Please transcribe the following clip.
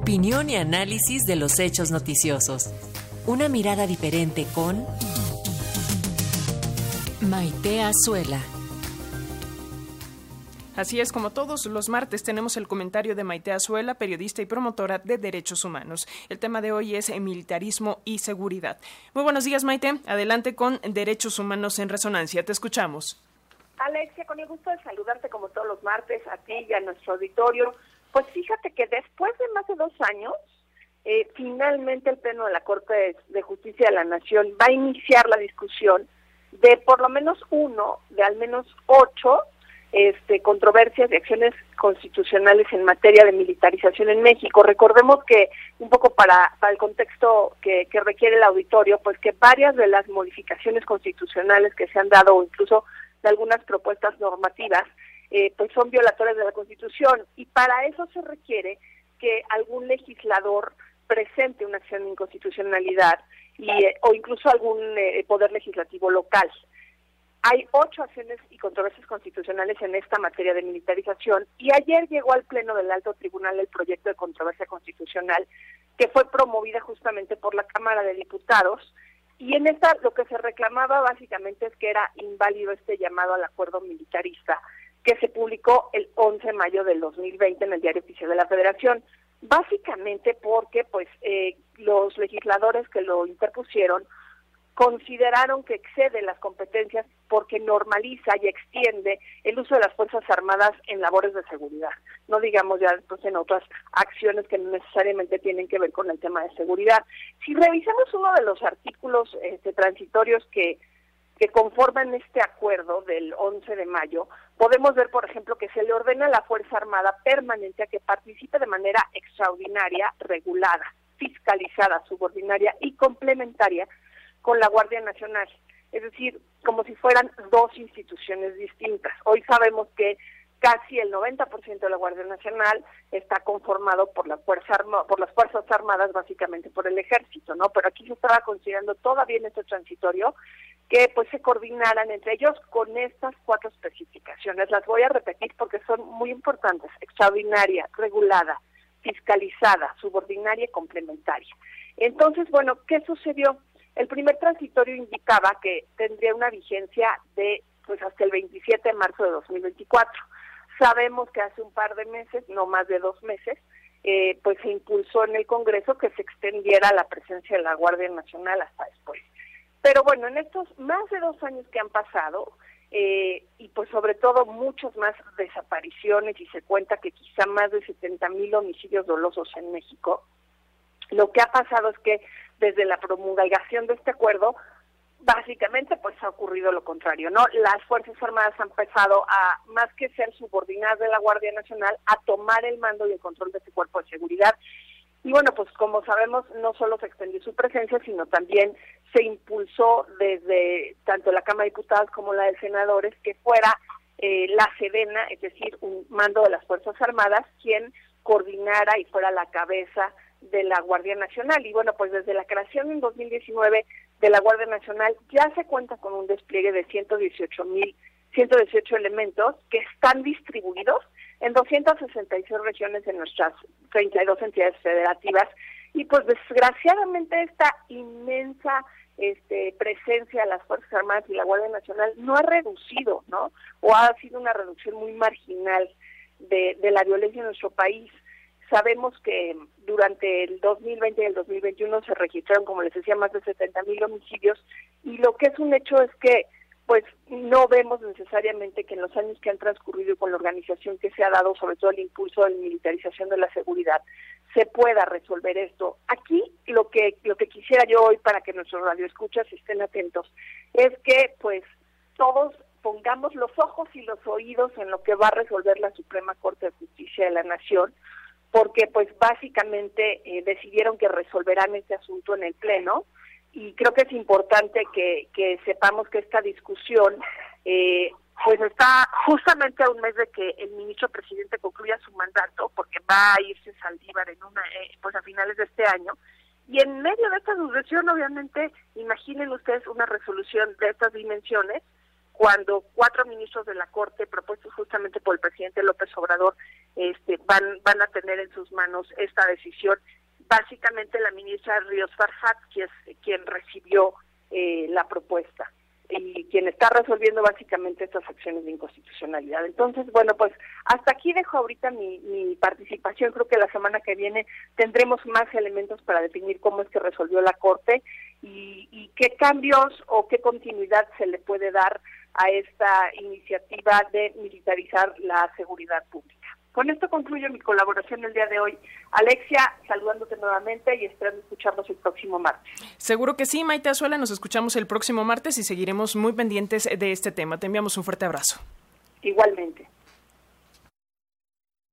Opinión y análisis de los hechos noticiosos. Una mirada diferente con Maite Azuela. Así es, como todos los martes tenemos el comentario de Maite Azuela, periodista y promotora de derechos humanos. El tema de hoy es militarismo y seguridad. Muy buenos días, Maite. Adelante con Derechos Humanos en Resonancia. Te escuchamos. Alexia, con el gusto de saludarte como todos los martes, a ti y a nuestro auditorio. Pues fíjate que después de dos años, eh, finalmente el Pleno de la Corte de, Justicia de la Nación va a iniciar la discusión de por lo menos uno, de al menos ocho este, controversias y acciones constitucionales en materia de militarización en México. Recordemos que, un poco para, para el contexto que, que, requiere el auditorio, pues que varias de las modificaciones constitucionales que se han dado, o incluso de algunas propuestas normativas, eh, pues son violatorias de la Constitución y para eso se requiere que algún legislador presente una acción de inconstitucionalidad y, eh, o incluso algún eh, poder legislativo local. Hay ocho acciones y controversias constitucionales en esta materia de militarización y ayer llegó al Pleno del Alto Tribunal el proyecto de controversia constitucional que fue promovida justamente por la Cámara de Diputados y en esta lo que se reclamaba básicamente es que era inválido este llamado al acuerdo militarista que se publicó el 11 de mayo del 2020 en el Diario Oficial de la Federación, básicamente porque pues eh, los legisladores que lo interpusieron consideraron que excede las competencias porque normaliza y extiende el uso de las Fuerzas Armadas en labores de seguridad. No digamos ya después en otras acciones que no necesariamente tienen que ver con el tema de seguridad. Si revisamos uno de los artículos este, transitorios que que conforman este acuerdo del 11 de mayo, podemos ver, por ejemplo, que se le ordena a la Fuerza Armada permanente a que participe de manera extraordinaria, regulada, fiscalizada, subordinaria y complementaria con la Guardia Nacional. Es decir, como si fueran dos instituciones distintas. Hoy sabemos que casi el 90% de la Guardia Nacional está conformado por la fuerza por las fuerzas armadas básicamente por el ejército, ¿no? Pero aquí se estaba considerando todavía en este transitorio que pues se coordinaran entre ellos con estas cuatro especificaciones. Las voy a repetir porque son muy importantes. Extraordinaria, regulada, fiscalizada, subordinaria y complementaria. Entonces, bueno, ¿qué sucedió? El primer transitorio indicaba que tendría una vigencia de pues hasta el 27 de marzo de 2024. Sabemos que hace un par de meses, no más de dos meses, eh, pues se impulsó en el Congreso que se extendiera la presencia de la Guardia Nacional hasta después. Pero bueno, en estos más de dos años que han pasado, eh, y pues sobre todo muchas más desapariciones, y se cuenta que quizá más de 70 mil homicidios dolosos en México, lo que ha pasado es que desde la promulgación de este acuerdo, básicamente pues ha ocurrido lo contrario, ¿no? Las Fuerzas Armadas han empezado a, más que ser subordinadas de la Guardia Nacional, a tomar el mando y el control de este cuerpo de seguridad y bueno, pues como sabemos, no solo se extendió su presencia, sino también se impulsó desde tanto la Cámara de Diputados como la de Senadores que fuera eh, la Sedena, es decir, un mando de las Fuerzas Armadas, quien coordinara y fuera la cabeza de la Guardia Nacional. Y bueno, pues desde la creación en 2019 de la Guardia Nacional ya se cuenta con un despliegue de 118 mil 118 elementos que están distribuidos en 266 regiones en nuestras 32 entidades federativas y pues desgraciadamente esta inmensa este, presencia de las Fuerzas Armadas y la Guardia Nacional no ha reducido, ¿no? O ha sido una reducción muy marginal de, de la violencia en nuestro país. Sabemos que durante el 2020 y el 2021 se registraron, como les decía, más de 70 mil homicidios y lo que es un hecho es que pues no vemos necesariamente que en los años que han transcurrido con la organización que se ha dado, sobre todo el impulso de la militarización de la seguridad, se pueda resolver esto. Aquí lo que lo que quisiera yo hoy para que nuestros radioescuchas estén atentos es que pues todos pongamos los ojos y los oídos en lo que va a resolver la Suprema Corte de Justicia de la Nación, porque pues básicamente eh, decidieron que resolverán este asunto en el Pleno y creo que es importante que, sepamos que esta discusión eh, pues está justamente a un mes de que el ministro presidente concluya su mandato, porque va a irse Saldívar en una, eh, pues a finales de este año. Y en medio de esta sucesión, obviamente, imaginen ustedes una resolución de estas dimensiones, cuando cuatro ministros de la Corte, propuestos justamente por el presidente López Obrador, este, van, van a tener en sus manos esta decisión. Básicamente la ministra Ríos Farhat, que es quien recibió eh, la propuesta y quien está resolviendo básicamente estas acciones de inconstitucionalidad. Entonces, bueno, pues hasta aquí dejo ahorita mi, mi, participación. Creo que la semana que viene tendremos más elementos para definir cómo es que resolvió la Corte y, y qué cambios o qué continuidad se le puede dar a esta iniciativa de militarizar la seguridad pública. Con esto concluyo mi colaboración el día de hoy. Alexia, saludándote nuevamente y esperando escucharnos el próximo martes. Seguro que sí, Maite Azuela, nos escuchamos el próximo martes y seguiremos muy pendientes de este tema. Te enviamos un fuerte abrazo. Igualmente.